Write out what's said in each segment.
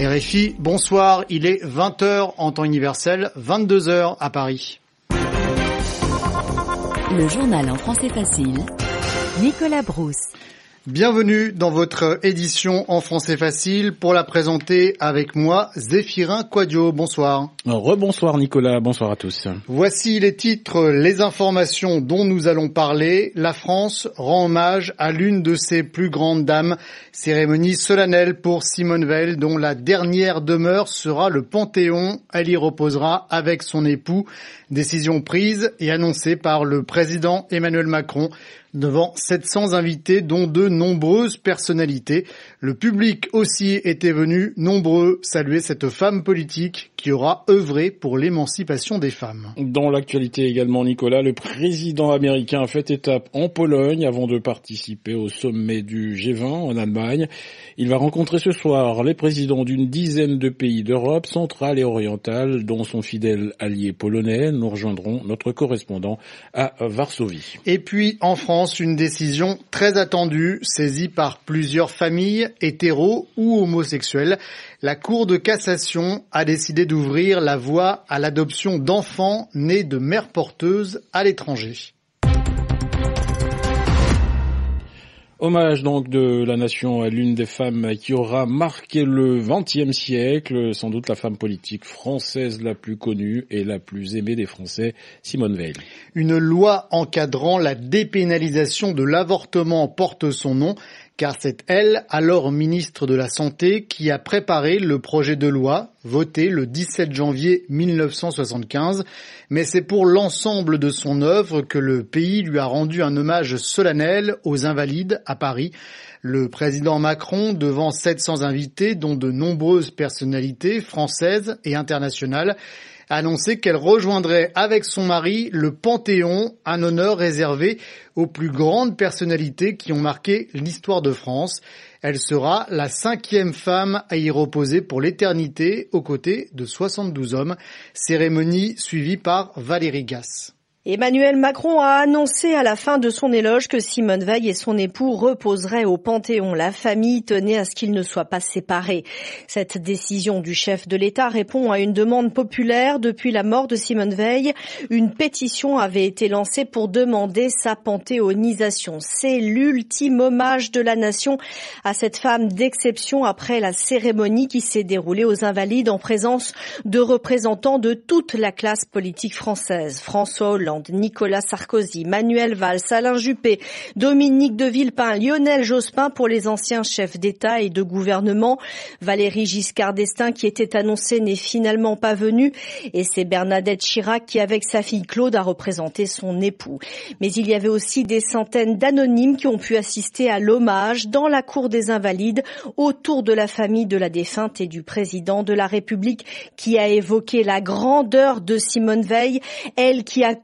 RFI, bonsoir, il est 20h en temps universel, 22h à Paris. Le journal en français facile, Nicolas Brousse. Bienvenue dans votre édition en français facile. Pour la présenter avec moi, Zéphirin Quadio. Bonsoir. Rebonsoir Nicolas, bonsoir à tous. Voici les titres, les informations dont nous allons parler. La France rend hommage à l'une de ses plus grandes dames. Cérémonie solennelle pour Simone Veil dont la dernière demeure sera le Panthéon. Elle y reposera avec son époux. Décision prise et annoncée par le président Emmanuel Macron devant 700 invités dont de nombreuses personnalités. Le public aussi était venu nombreux saluer cette femme politique qui aura œuvré pour l'émancipation des femmes. Dans l'actualité également, Nicolas, le président américain a fait étape en Pologne avant de participer au sommet du G20 en Allemagne. Il va rencontrer ce soir les présidents d'une dizaine de pays d'Europe centrale et orientale, dont son fidèle allié polonais. Nous rejoindrons notre correspondant à Varsovie. Et puis en France, une décision très attendue, saisie par plusieurs familles, hétéros ou homosexuelles. La Cour de cassation a décidé d'ouvrir la voie à l'adoption d'enfants nés de mères porteuses à l'étranger. Hommage donc de la nation à l'une des femmes qui aura marqué le XXe siècle, sans doute la femme politique française la plus connue et la plus aimée des Français, Simone Veil. Une loi encadrant la dépénalisation de l'avortement porte son nom car c'est elle, alors ministre de la Santé, qui a préparé le projet de loi voté le 17 janvier 1975, mais c'est pour l'ensemble de son œuvre que le pays lui a rendu un hommage solennel aux invalides à Paris. Le président Macron, devant 700 invités, dont de nombreuses personnalités françaises et internationales, annoncé qu'elle rejoindrait avec son mari le Panthéon, un honneur réservé aux plus grandes personnalités qui ont marqué l'histoire de France. Elle sera la cinquième femme à y reposer pour l'éternité aux côtés de 72 hommes. Cérémonie suivie par Valérie Gasse. Emmanuel Macron a annoncé à la fin de son éloge que Simone Veil et son époux reposeraient au Panthéon. La famille tenait à ce qu'ils ne soient pas séparés. Cette décision du chef de l'État répond à une demande populaire. Depuis la mort de Simone Veil, une pétition avait été lancée pour demander sa panthéonisation. C'est l'ultime hommage de la nation à cette femme d'exception après la cérémonie qui s'est déroulée aux Invalides en présence de représentants de toute la classe politique française. François Hollande, Nicolas Sarkozy, Manuel Valls, Alain Juppé, Dominique de Villepin, Lionel Jospin pour les anciens chefs d'État et de gouvernement. Valérie Giscard d'Estaing qui était annoncée n'est finalement pas venue et c'est Bernadette Chirac qui avec sa fille Claude a représenté son époux. Mais il y avait aussi des centaines d'anonymes qui ont pu assister à l'hommage dans la cour des invalides autour de la famille de la défunte et du président de la République qui a évoqué la grandeur de Simone Veil, elle qui a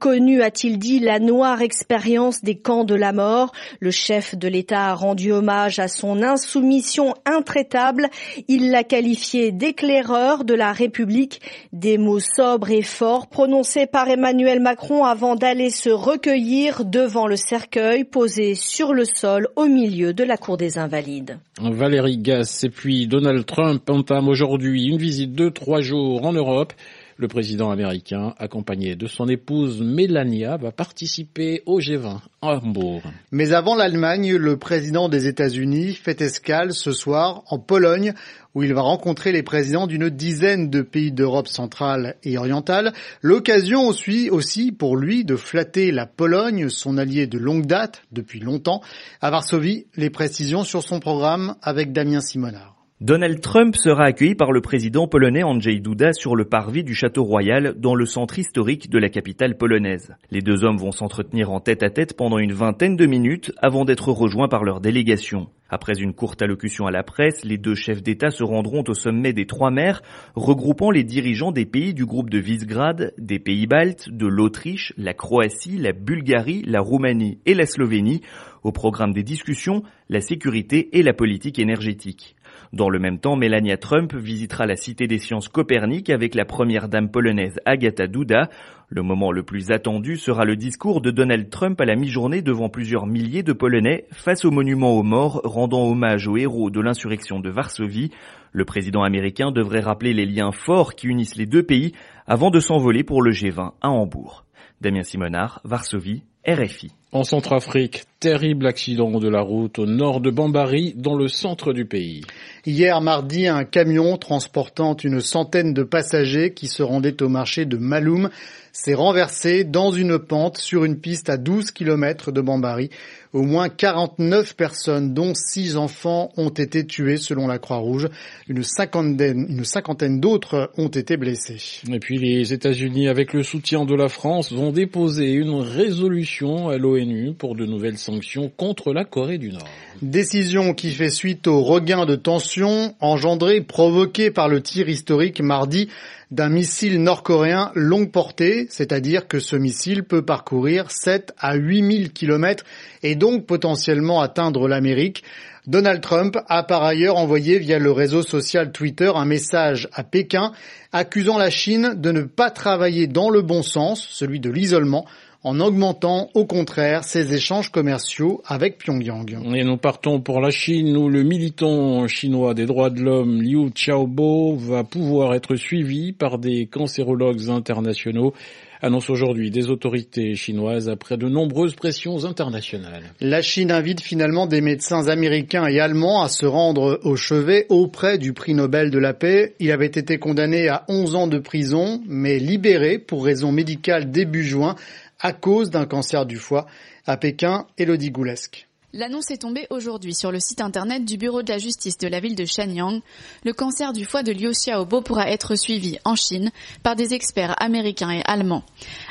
a-t-il dit, la noire expérience des camps de la mort. Le chef de l'État a rendu hommage à son insoumission intraitable. Il l'a qualifié d'éclaireur de la République. Des mots sobres et forts prononcés par Emmanuel Macron avant d'aller se recueillir devant le cercueil posé sur le sol au milieu de la cour des Invalides. Valérie Gass et puis Donald Trump entament aujourd'hui une visite de trois jours en Europe. Le président américain, accompagné de son épouse Melania, va participer au G20 à Hambourg. Mais avant l'Allemagne, le président des États-Unis fait escale ce soir en Pologne où il va rencontrer les présidents d'une dizaine de pays d'Europe centrale et orientale. L'occasion aussi, aussi pour lui de flatter la Pologne, son allié de longue date, depuis longtemps. À Varsovie, les précisions sur son programme avec Damien Simonard. Donald Trump sera accueilli par le président polonais Andrzej Duda sur le parvis du Château Royal dans le centre historique de la capitale polonaise. Les deux hommes vont s'entretenir en tête à tête pendant une vingtaine de minutes avant d'être rejoints par leur délégation. Après une courte allocution à la presse, les deux chefs d'État se rendront au sommet des trois mers, regroupant les dirigeants des pays du groupe de Visegrad, des pays baltes, de l'Autriche, la Croatie, la Bulgarie, la Roumanie et la Slovénie. Au programme des discussions, la sécurité et la politique énergétique. Dans le même temps, Melania Trump visitera la Cité des sciences Copernic avec la première dame polonaise Agata Duda. Le moment le plus attendu sera le discours de Donald Trump à la mi-journée devant plusieurs milliers de Polonais face au monument aux morts rendant hommage aux héros de l'insurrection de Varsovie. Le président américain devrait rappeler les liens forts qui unissent les deux pays avant de s'envoler pour le G20 à Hambourg. Damien Simonard, Varsovie, RFI. En Centrafrique, terrible accident de la route au nord de Bambari, dans le centre du pays. Hier mardi, un camion transportant une centaine de passagers qui se rendaient au marché de Maloum s'est renversé dans une pente sur une piste à 12 km de Bambari. Au moins 49 personnes, dont 6 enfants, ont été tuées selon la Croix-Rouge. Une cinquantaine, une cinquantaine d'autres ont été blessés. Et puis les États-Unis, avec le soutien de la France, vont déposer une résolution à l'ONU pour de nouvelles sanctions contre la Corée du Nord. Décision qui fait suite au regain de tension engendré, provoqué par le tir historique mardi d'un missile nord-coréen longue portée, c'est-à-dire que ce missile peut parcourir 7 à 8000 kilomètres et donc potentiellement atteindre l'Amérique. Donald Trump a par ailleurs envoyé via le réseau social Twitter un message à Pékin accusant la Chine de ne pas travailler dans le bon sens, celui de l'isolement, en augmentant au contraire ses échanges commerciaux avec Pyongyang. Et nous partons pour la Chine où le militant chinois des droits de l'homme Liu Xiaobo va pouvoir être suivi par des cancérologues internationaux annonce aujourd'hui des autorités chinoises après de nombreuses pressions internationales. La Chine invite finalement des médecins américains et allemands à se rendre au chevet auprès du prix Nobel de la paix. Il avait été condamné à 11 ans de prison, mais libéré pour raison médicale début juin à cause d'un cancer du foie. À Pékin, Elodie Goulesque. L'annonce est tombée aujourd'hui sur le site internet du bureau de la justice de la ville de Shenyang. Le cancer du foie de Liu Xiaobo pourra être suivi en Chine par des experts américains et allemands.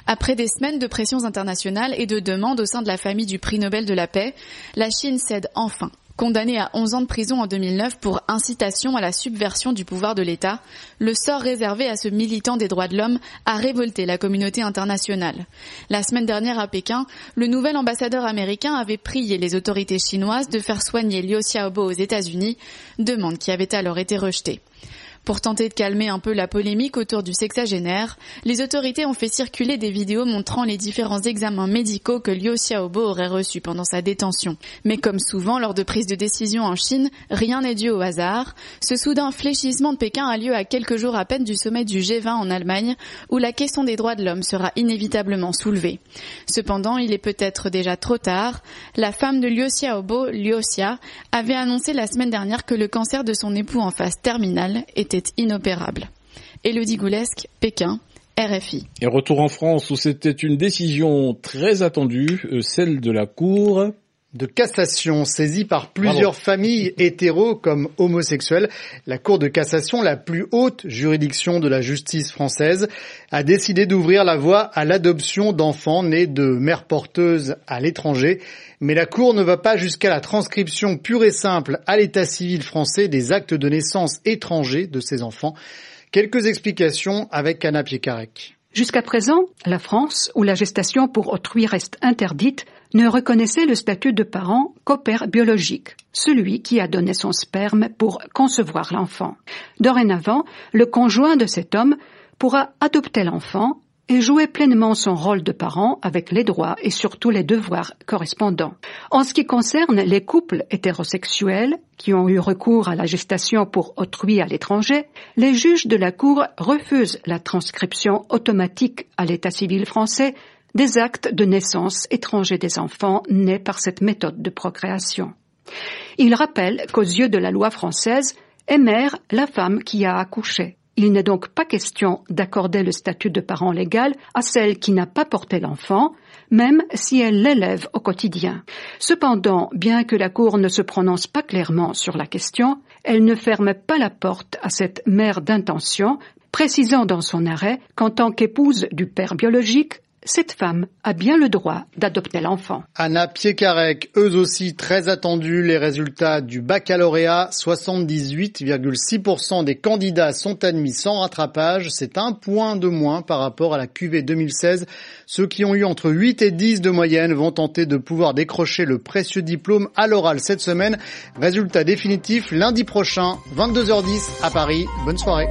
Après des semaines de pressions internationales et de demandes au sein de la famille du prix Nobel de la paix, la Chine cède enfin. Condamné à 11 ans de prison en 2009 pour incitation à la subversion du pouvoir de l'État, le sort réservé à ce militant des droits de l'homme a révolté la communauté internationale. La semaine dernière à Pékin, le nouvel ambassadeur américain avait prié les autorités chinoises de faire soigner Liu Xiaobo aux États-Unis, demande qui avait alors été rejetée. Pour tenter de calmer un peu la polémique autour du sexagénaire, les autorités ont fait circuler des vidéos montrant les différents examens médicaux que Liu Xiaobo aurait reçus pendant sa détention. Mais comme souvent lors de prise de décision en Chine, rien n'est dû au hasard. Ce soudain fléchissement de Pékin a lieu à quelques jours à peine du sommet du G20 en Allemagne, où la question des droits de l'homme sera inévitablement soulevée. Cependant, il est peut-être déjà trop tard. La femme de Liu Xiaobo, Liu Xia, avait annoncé la semaine dernière que le cancer de son époux en phase terminale était inopérable. Élodie Goulesque, Pékin, RFI. Et retour en France où c'était une décision très attendue, euh, celle de la Cour de cassation saisie par plusieurs familles hétéros comme homosexuels. La Cour de cassation, la plus haute juridiction de la justice française, a décidé d'ouvrir la voie à l'adoption d'enfants nés de mères porteuses à l'étranger. Mais la Cour ne va pas jusqu'à la transcription pure et simple à l'état civil français des actes de naissance étrangers de ces enfants. Quelques explications avec Anna Piekarek. Jusqu'à présent, la France, où la gestation pour autrui reste interdite, ne reconnaissait le statut de parent qu'au père biologique, celui qui a donné son sperme pour concevoir l'enfant. Dorénavant, le conjoint de cet homme pourra adopter l'enfant et jouer pleinement son rôle de parent avec les droits et surtout les devoirs correspondants. En ce qui concerne les couples hétérosexuels qui ont eu recours à la gestation pour autrui à l'étranger, les juges de la Cour refusent la transcription automatique à l'état civil français des actes de naissance étrangers des enfants nés par cette méthode de procréation. Il rappelle qu'aux yeux de la loi française, est mère la femme qui a accouché. Il n'est donc pas question d'accorder le statut de parent légal à celle qui n'a pas porté l'enfant, même si elle l'élève au quotidien. Cependant, bien que la Cour ne se prononce pas clairement sur la question, elle ne ferme pas la porte à cette mère d'intention, précisant dans son arrêt qu'en tant qu'épouse du père biologique, cette femme a bien le droit d'adopter l'enfant. Anna Piekarek, eux aussi très attendus, les résultats du baccalauréat, 78,6% des candidats sont admis sans rattrapage, c'est un point de moins par rapport à la QV 2016. Ceux qui ont eu entre 8 et 10 de moyenne vont tenter de pouvoir décrocher le précieux diplôme à l'oral cette semaine. Résultat définitif lundi prochain, 22h10 à Paris. Bonne soirée.